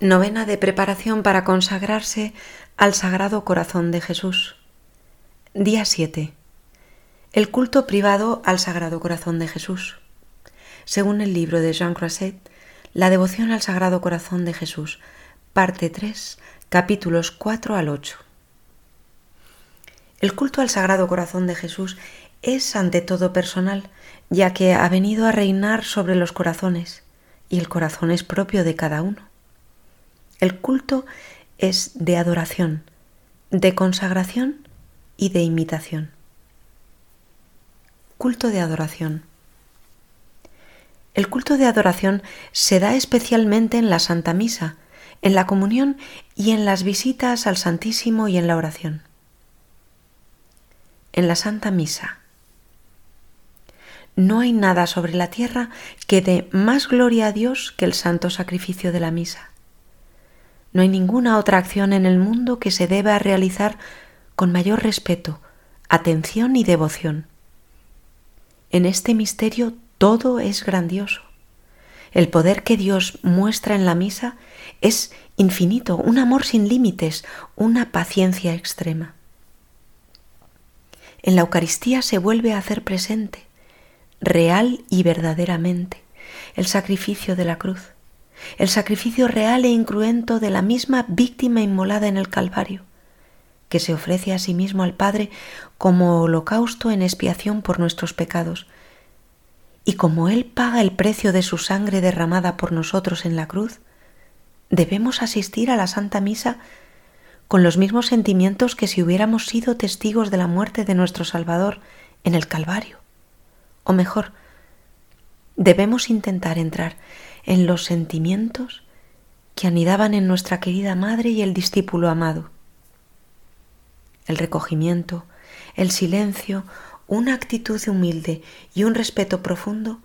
Novena de preparación para consagrarse al Sagrado Corazón de Jesús. Día 7. El culto privado al Sagrado Corazón de Jesús. Según el libro de Jean Croisset, la devoción al Sagrado Corazón de Jesús, parte 3, capítulos 4 al 8. El culto al Sagrado Corazón de Jesús es ante todo personal, ya que ha venido a reinar sobre los corazones, y el corazón es propio de cada uno. El culto es de adoración, de consagración y de imitación. Culto de adoración. El culto de adoración se da especialmente en la Santa Misa, en la comunión y en las visitas al Santísimo y en la oración. En la Santa Misa. No hay nada sobre la tierra que dé más gloria a Dios que el santo sacrificio de la misa. No hay ninguna otra acción en el mundo que se deba realizar con mayor respeto, atención y devoción. En este misterio todo es grandioso. El poder que Dios muestra en la misa es infinito, un amor sin límites, una paciencia extrema. En la Eucaristía se vuelve a hacer presente, real y verdaderamente, el sacrificio de la cruz el sacrificio real e incruento de la misma víctima inmolada en el Calvario, que se ofrece a sí mismo al Padre como holocausto en expiación por nuestros pecados. Y como Él paga el precio de su sangre derramada por nosotros en la cruz, debemos asistir a la Santa Misa con los mismos sentimientos que si hubiéramos sido testigos de la muerte de nuestro Salvador en el Calvario. O mejor, debemos intentar entrar en los sentimientos que anidaban en nuestra querida madre y el discípulo amado. El recogimiento, el silencio, una actitud humilde y un respeto profundo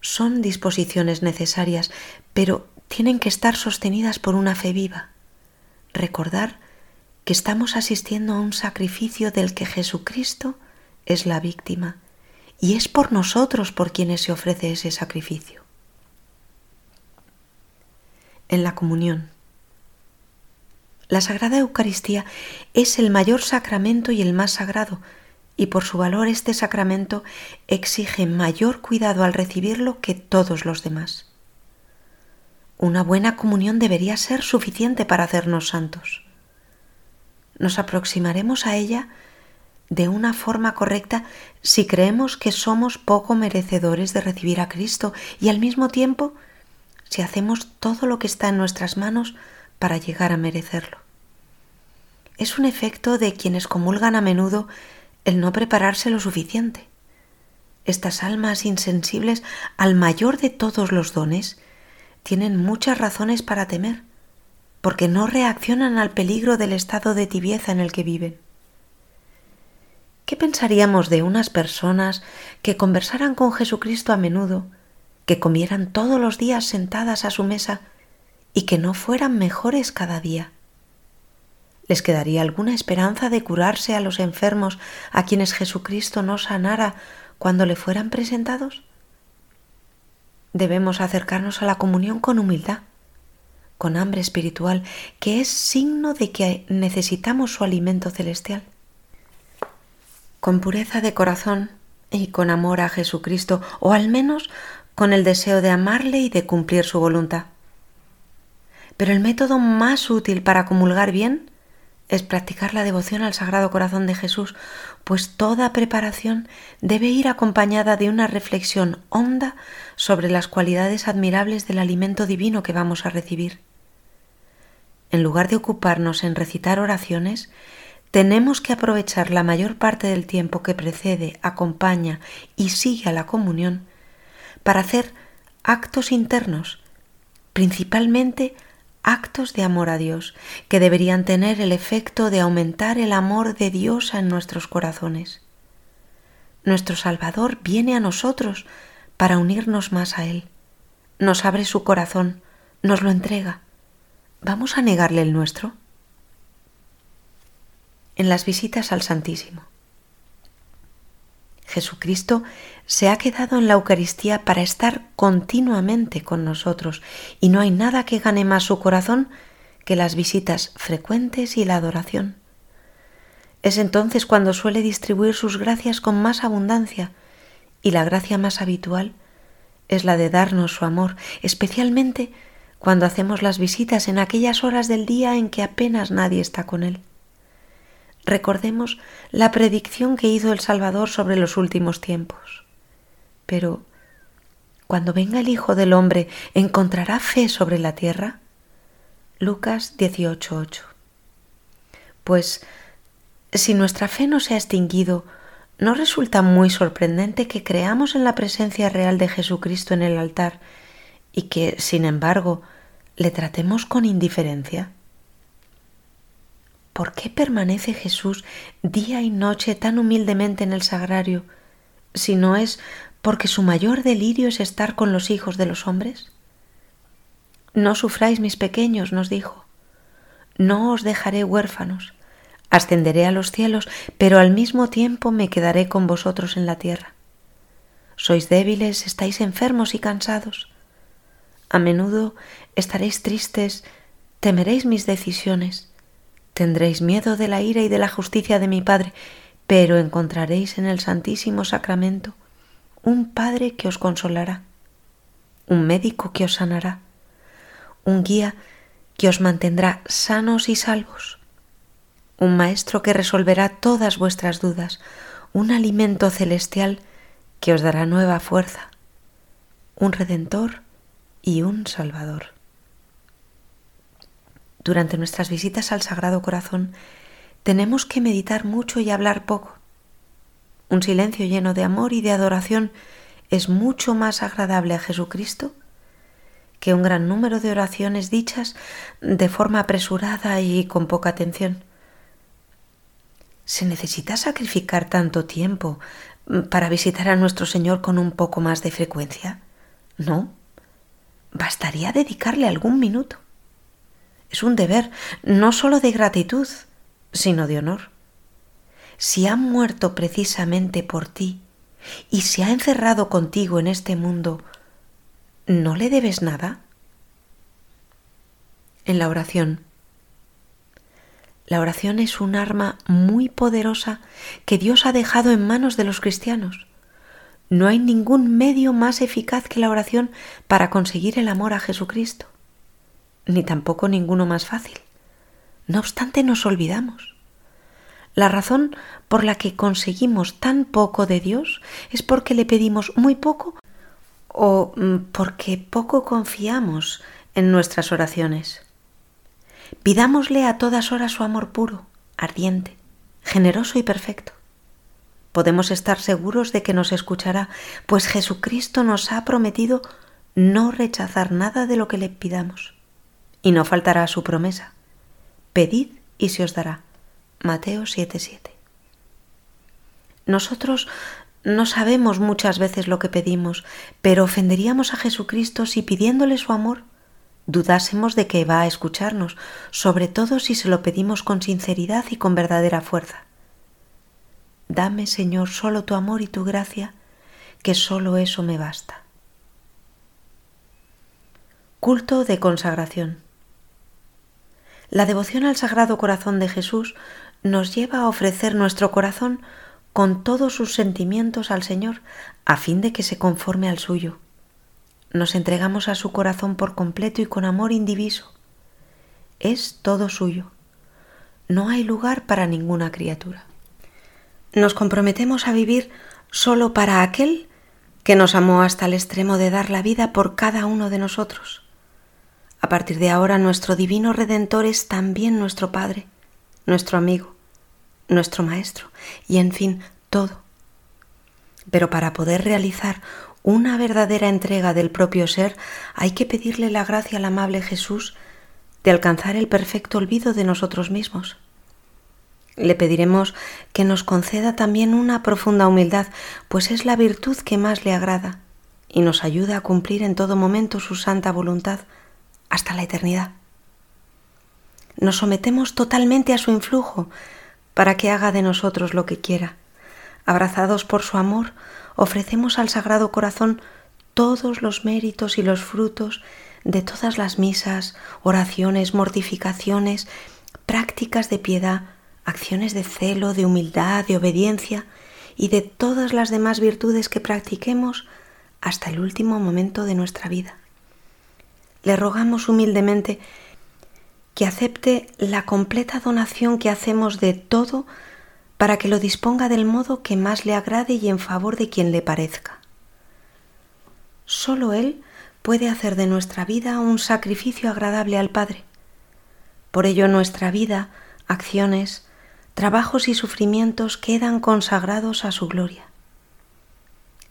son disposiciones necesarias, pero tienen que estar sostenidas por una fe viva. Recordar que estamos asistiendo a un sacrificio del que Jesucristo es la víctima y es por nosotros por quienes se ofrece ese sacrificio en la comunión. La Sagrada Eucaristía es el mayor sacramento y el más sagrado, y por su valor este sacramento exige mayor cuidado al recibirlo que todos los demás. Una buena comunión debería ser suficiente para hacernos santos. Nos aproximaremos a ella de una forma correcta si creemos que somos poco merecedores de recibir a Cristo y al mismo tiempo si hacemos todo lo que está en nuestras manos para llegar a merecerlo. Es un efecto de quienes comulgan a menudo el no prepararse lo suficiente. Estas almas insensibles al mayor de todos los dones tienen muchas razones para temer, porque no reaccionan al peligro del estado de tibieza en el que viven. ¿Qué pensaríamos de unas personas que conversaran con Jesucristo a menudo, que comieran todos los días sentadas a su mesa y que no fueran mejores cada día. ¿Les quedaría alguna esperanza de curarse a los enfermos a quienes Jesucristo no sanara cuando le fueran presentados? Debemos acercarnos a la comunión con humildad, con hambre espiritual, que es signo de que necesitamos su alimento celestial. Con pureza de corazón y con amor a Jesucristo, o al menos con el deseo de amarle y de cumplir su voluntad. Pero el método más útil para comulgar bien es practicar la devoción al Sagrado Corazón de Jesús, pues toda preparación debe ir acompañada de una reflexión honda sobre las cualidades admirables del alimento divino que vamos a recibir. En lugar de ocuparnos en recitar oraciones, tenemos que aprovechar la mayor parte del tiempo que precede, acompaña y sigue a la comunión para hacer actos internos, principalmente actos de amor a Dios, que deberían tener el efecto de aumentar el amor de Dios en nuestros corazones. Nuestro Salvador viene a nosotros para unirnos más a Él. Nos abre su corazón, nos lo entrega. ¿Vamos a negarle el nuestro? En las visitas al Santísimo. Jesucristo se ha quedado en la Eucaristía para estar continuamente con nosotros y no hay nada que gane más su corazón que las visitas frecuentes y la adoración. Es entonces cuando suele distribuir sus gracias con más abundancia y la gracia más habitual es la de darnos su amor, especialmente cuando hacemos las visitas en aquellas horas del día en que apenas nadie está con él. Recordemos la predicción que hizo el Salvador sobre los últimos tiempos. Pero, cuando venga el Hijo del Hombre, ¿encontrará fe sobre la tierra? Lucas 18:8. Pues, si nuestra fe no se ha extinguido, ¿no resulta muy sorprendente que creamos en la presencia real de Jesucristo en el altar y que, sin embargo, le tratemos con indiferencia? ¿Por qué permanece Jesús día y noche tan humildemente en el sagrario, si no es porque su mayor delirio es estar con los hijos de los hombres? No sufráis, mis pequeños, nos dijo. No os dejaré huérfanos. Ascenderé a los cielos, pero al mismo tiempo me quedaré con vosotros en la tierra. Sois débiles, estáis enfermos y cansados. A menudo estaréis tristes, temeréis mis decisiones Tendréis miedo de la ira y de la justicia de mi Padre, pero encontraréis en el Santísimo Sacramento un Padre que os consolará, un médico que os sanará, un guía que os mantendrá sanos y salvos, un Maestro que resolverá todas vuestras dudas, un alimento celestial que os dará nueva fuerza, un Redentor y un Salvador. Durante nuestras visitas al Sagrado Corazón tenemos que meditar mucho y hablar poco. Un silencio lleno de amor y de adoración es mucho más agradable a Jesucristo que un gran número de oraciones dichas de forma apresurada y con poca atención. ¿Se necesita sacrificar tanto tiempo para visitar a nuestro Señor con un poco más de frecuencia? No. Bastaría dedicarle algún minuto. Es un deber no sólo de gratitud, sino de honor. Si ha muerto precisamente por ti y se ha encerrado contigo en este mundo, ¿no le debes nada? En la oración. La oración es un arma muy poderosa que Dios ha dejado en manos de los cristianos. No hay ningún medio más eficaz que la oración para conseguir el amor a Jesucristo ni tampoco ninguno más fácil. No obstante, nos olvidamos. La razón por la que conseguimos tan poco de Dios es porque le pedimos muy poco o mm, porque poco confiamos en nuestras oraciones. Pidámosle a todas horas su amor puro, ardiente, generoso y perfecto. Podemos estar seguros de que nos escuchará, pues Jesucristo nos ha prometido no rechazar nada de lo que le pidamos y no faltará su promesa. Pedid y se os dará. Mateo 7:7. Nosotros no sabemos muchas veces lo que pedimos, pero ofenderíamos a Jesucristo si pidiéndole su amor dudásemos de que va a escucharnos, sobre todo si se lo pedimos con sinceridad y con verdadera fuerza. Dame, Señor, solo tu amor y tu gracia, que solo eso me basta. Culto de consagración. La devoción al Sagrado Corazón de Jesús nos lleva a ofrecer nuestro corazón con todos sus sentimientos al Señor, a fin de que se conforme al suyo. Nos entregamos a su corazón por completo y con amor indiviso. Es todo suyo. No hay lugar para ninguna criatura. Nos comprometemos a vivir solo para aquel que nos amó hasta el extremo de dar la vida por cada uno de nosotros. A partir de ahora nuestro divino Redentor es también nuestro Padre, nuestro amigo, nuestro Maestro y en fin todo. Pero para poder realizar una verdadera entrega del propio ser hay que pedirle la gracia al amable Jesús de alcanzar el perfecto olvido de nosotros mismos. Le pediremos que nos conceda también una profunda humildad, pues es la virtud que más le agrada y nos ayuda a cumplir en todo momento su santa voluntad hasta la eternidad. Nos sometemos totalmente a su influjo para que haga de nosotros lo que quiera. Abrazados por su amor, ofrecemos al Sagrado Corazón todos los méritos y los frutos de todas las misas, oraciones, mortificaciones, prácticas de piedad, acciones de celo, de humildad, de obediencia y de todas las demás virtudes que practiquemos hasta el último momento de nuestra vida. Le rogamos humildemente que acepte la completa donación que hacemos de todo para que lo disponga del modo que más le agrade y en favor de quien le parezca. Solo Él puede hacer de nuestra vida un sacrificio agradable al Padre. Por ello nuestra vida, acciones, trabajos y sufrimientos quedan consagrados a su gloria.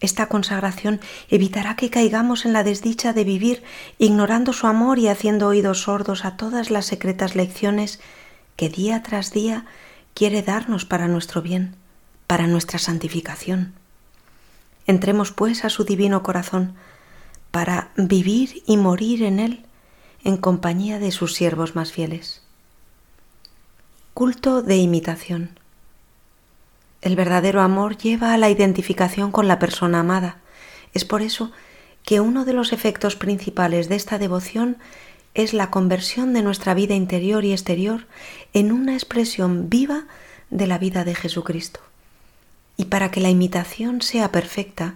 Esta consagración evitará que caigamos en la desdicha de vivir ignorando su amor y haciendo oídos sordos a todas las secretas lecciones que día tras día quiere darnos para nuestro bien, para nuestra santificación. Entremos pues a su divino corazón para vivir y morir en él en compañía de sus siervos más fieles. Culto de imitación. El verdadero amor lleva a la identificación con la persona amada. Es por eso que uno de los efectos principales de esta devoción es la conversión de nuestra vida interior y exterior en una expresión viva de la vida de Jesucristo. Y para que la imitación sea perfecta,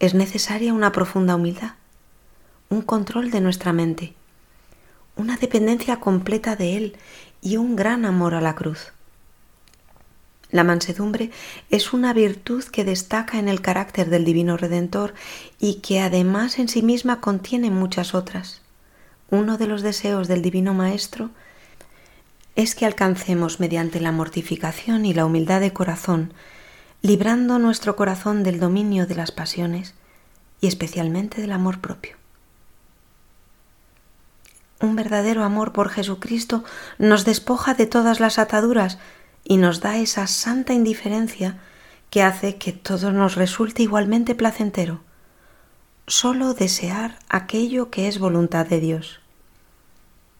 es necesaria una profunda humildad, un control de nuestra mente, una dependencia completa de Él y un gran amor a la cruz. La mansedumbre es una virtud que destaca en el carácter del Divino Redentor y que además en sí misma contiene muchas otras. Uno de los deseos del Divino Maestro es que alcancemos mediante la mortificación y la humildad de corazón, librando nuestro corazón del dominio de las pasiones y especialmente del amor propio. Un verdadero amor por Jesucristo nos despoja de todas las ataduras y nos da esa santa indiferencia que hace que todo nos resulte igualmente placentero, solo desear aquello que es voluntad de Dios.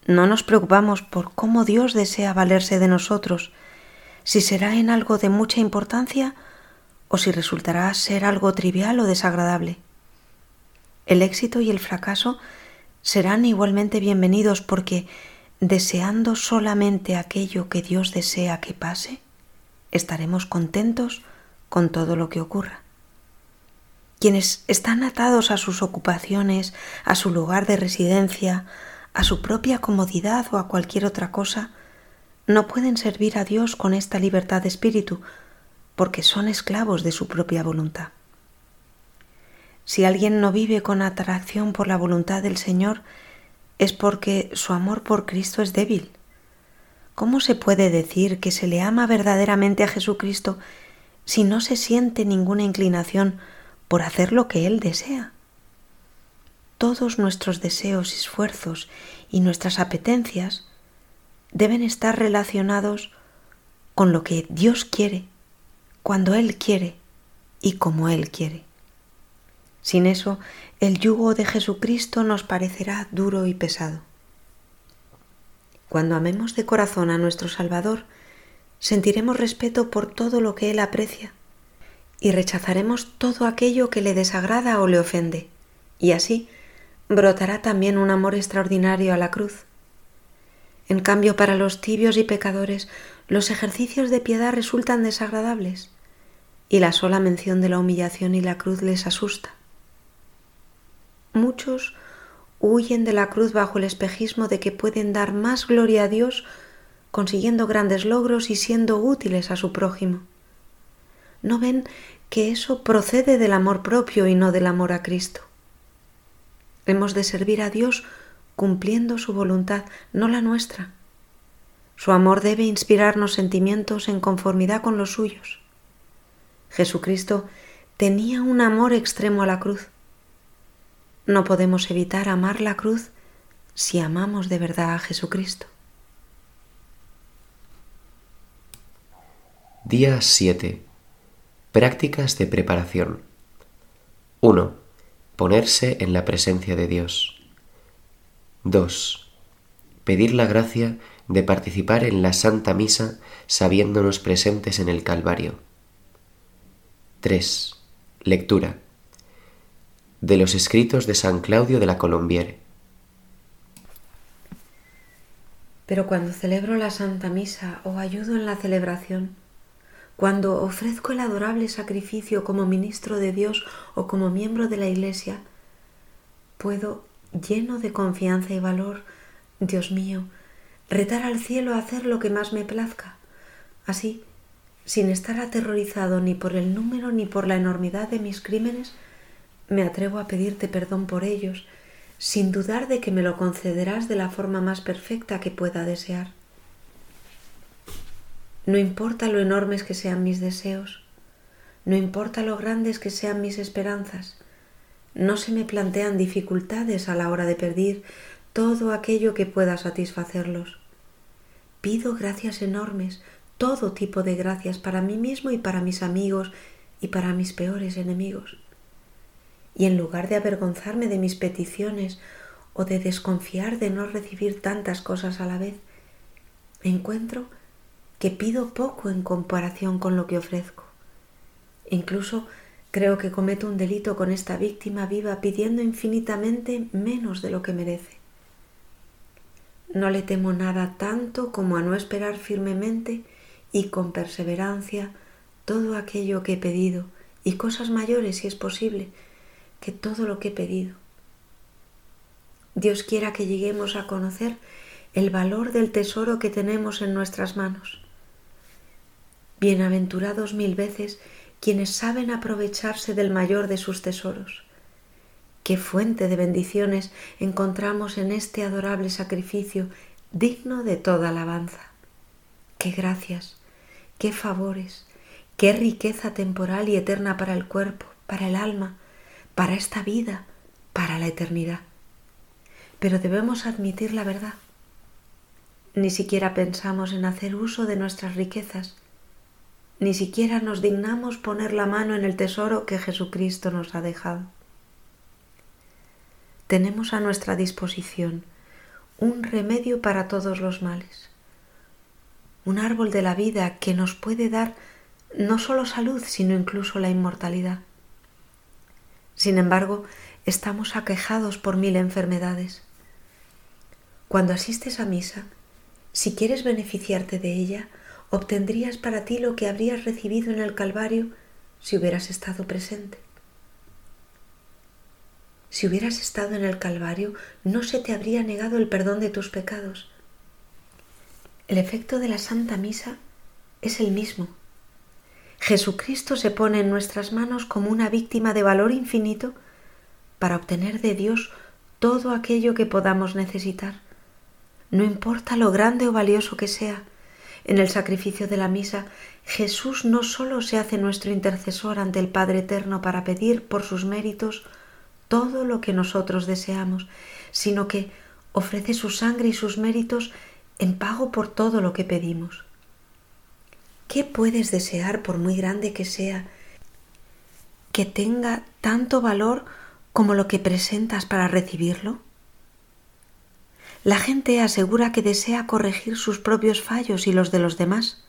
No nos preocupamos por cómo Dios desea valerse de nosotros, si será en algo de mucha importancia o si resultará ser algo trivial o desagradable. El éxito y el fracaso serán igualmente bienvenidos porque deseando solamente aquello que Dios desea que pase, estaremos contentos con todo lo que ocurra. Quienes están atados a sus ocupaciones, a su lugar de residencia, a su propia comodidad o a cualquier otra cosa, no pueden servir a Dios con esta libertad de espíritu, porque son esclavos de su propia voluntad. Si alguien no vive con atracción por la voluntad del Señor, es porque su amor por Cristo es débil. ¿Cómo se puede decir que se le ama verdaderamente a Jesucristo si no se siente ninguna inclinación por hacer lo que Él desea? Todos nuestros deseos, esfuerzos y nuestras apetencias deben estar relacionados con lo que Dios quiere, cuando Él quiere y como Él quiere. Sin eso, el yugo de Jesucristo nos parecerá duro y pesado. Cuando amemos de corazón a nuestro Salvador, sentiremos respeto por todo lo que Él aprecia y rechazaremos todo aquello que le desagrada o le ofende, y así brotará también un amor extraordinario a la cruz. En cambio, para los tibios y pecadores, los ejercicios de piedad resultan desagradables, y la sola mención de la humillación y la cruz les asusta. Muchos huyen de la cruz bajo el espejismo de que pueden dar más gloria a Dios consiguiendo grandes logros y siendo útiles a su prójimo. No ven que eso procede del amor propio y no del amor a Cristo. Hemos de servir a Dios cumpliendo su voluntad, no la nuestra. Su amor debe inspirarnos sentimientos en conformidad con los suyos. Jesucristo tenía un amor extremo a la cruz. No podemos evitar amar la cruz si amamos de verdad a Jesucristo. Día 7. Prácticas de preparación. 1. Ponerse en la presencia de Dios. 2. Pedir la gracia de participar en la Santa Misa sabiéndonos presentes en el Calvario. 3. Lectura de los escritos de San Claudio de la Colombiere. Pero cuando celebro la Santa Misa o ayudo en la celebración, cuando ofrezco el adorable sacrificio como ministro de Dios o como miembro de la Iglesia, puedo, lleno de confianza y valor, Dios mío, retar al cielo a hacer lo que más me plazca. Así, sin estar aterrorizado ni por el número ni por la enormidad de mis crímenes, me atrevo a pedirte perdón por ellos, sin dudar de que me lo concederás de la forma más perfecta que pueda desear. No importa lo enormes que sean mis deseos, no importa lo grandes que sean mis esperanzas, no se me plantean dificultades a la hora de pedir todo aquello que pueda satisfacerlos. Pido gracias enormes, todo tipo de gracias para mí mismo y para mis amigos y para mis peores enemigos y en lugar de avergonzarme de mis peticiones o de desconfiar de no recibir tantas cosas a la vez, encuentro que pido poco en comparación con lo que ofrezco. Incluso creo que cometo un delito con esta víctima viva pidiendo infinitamente menos de lo que merece. No le temo nada tanto como a no esperar firmemente y con perseverancia todo aquello que he pedido y cosas mayores si es posible, que todo lo que he pedido. Dios quiera que lleguemos a conocer el valor del tesoro que tenemos en nuestras manos. Bienaventurados mil veces quienes saben aprovecharse del mayor de sus tesoros. Qué fuente de bendiciones encontramos en este adorable sacrificio digno de toda alabanza. Qué gracias, qué favores, qué riqueza temporal y eterna para el cuerpo, para el alma, para esta vida, para la eternidad. Pero debemos admitir la verdad. Ni siquiera pensamos en hacer uso de nuestras riquezas, ni siquiera nos dignamos poner la mano en el tesoro que Jesucristo nos ha dejado. Tenemos a nuestra disposición un remedio para todos los males, un árbol de la vida que nos puede dar no solo salud, sino incluso la inmortalidad. Sin embargo, estamos aquejados por mil enfermedades. Cuando asistes a misa, si quieres beneficiarte de ella, obtendrías para ti lo que habrías recibido en el Calvario si hubieras estado presente. Si hubieras estado en el Calvario, no se te habría negado el perdón de tus pecados. El efecto de la Santa Misa es el mismo Jesucristo se pone en nuestras manos como una víctima de valor infinito para obtener de Dios todo aquello que podamos necesitar. No importa lo grande o valioso que sea, en el sacrificio de la misa, Jesús no solo se hace nuestro intercesor ante el Padre Eterno para pedir por sus méritos todo lo que nosotros deseamos, sino que ofrece su sangre y sus méritos en pago por todo lo que pedimos. ¿Qué puedes desear, por muy grande que sea, que tenga tanto valor como lo que presentas para recibirlo? La gente asegura que desea corregir sus propios fallos y los de los demás.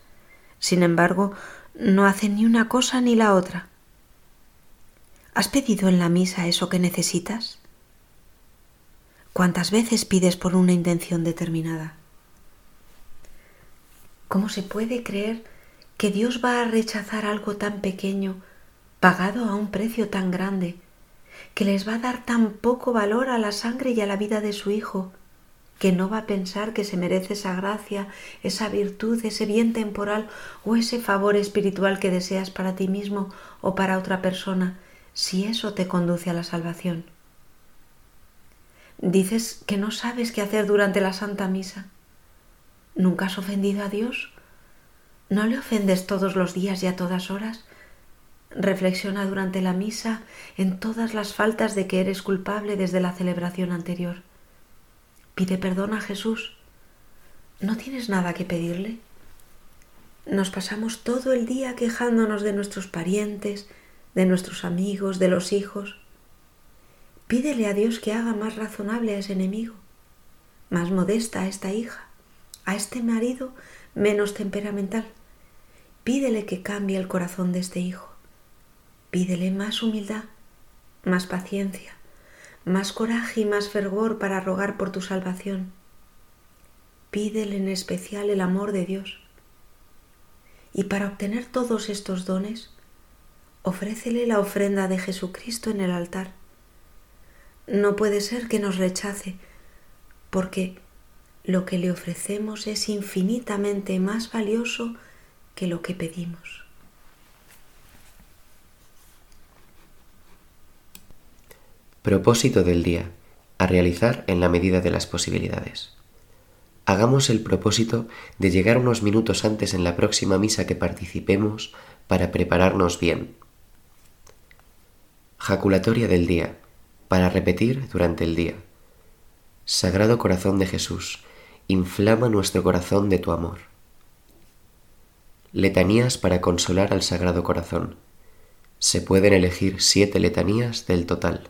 Sin embargo, no hace ni una cosa ni la otra. ¿Has pedido en la misa eso que necesitas? ¿Cuántas veces pides por una intención determinada? ¿Cómo se puede creer que Dios va a rechazar algo tan pequeño, pagado a un precio tan grande, que les va a dar tan poco valor a la sangre y a la vida de su Hijo, que no va a pensar que se merece esa gracia, esa virtud, ese bien temporal o ese favor espiritual que deseas para ti mismo o para otra persona, si eso te conduce a la salvación. Dices que no sabes qué hacer durante la Santa Misa. ¿Nunca has ofendido a Dios? ¿No le ofendes todos los días y a todas horas? Reflexiona durante la misa en todas las faltas de que eres culpable desde la celebración anterior. Pide perdón a Jesús. ¿No tienes nada que pedirle? Nos pasamos todo el día quejándonos de nuestros parientes, de nuestros amigos, de los hijos. Pídele a Dios que haga más razonable a ese enemigo, más modesta a esta hija, a este marido menos temperamental. Pídele que cambie el corazón de este hijo. Pídele más humildad, más paciencia, más coraje y más fervor para rogar por tu salvación. Pídele en especial el amor de Dios. Y para obtener todos estos dones, ofrécele la ofrenda de Jesucristo en el altar. No puede ser que nos rechace, porque lo que le ofrecemos es infinitamente más valioso que lo que pedimos. Propósito del día. A realizar en la medida de las posibilidades. Hagamos el propósito de llegar unos minutos antes en la próxima misa que participemos para prepararnos bien. Jaculatoria del día. Para repetir durante el día. Sagrado Corazón de Jesús, inflama nuestro corazón de tu amor. Letanías para consolar al Sagrado Corazón. Se pueden elegir siete letanías del total.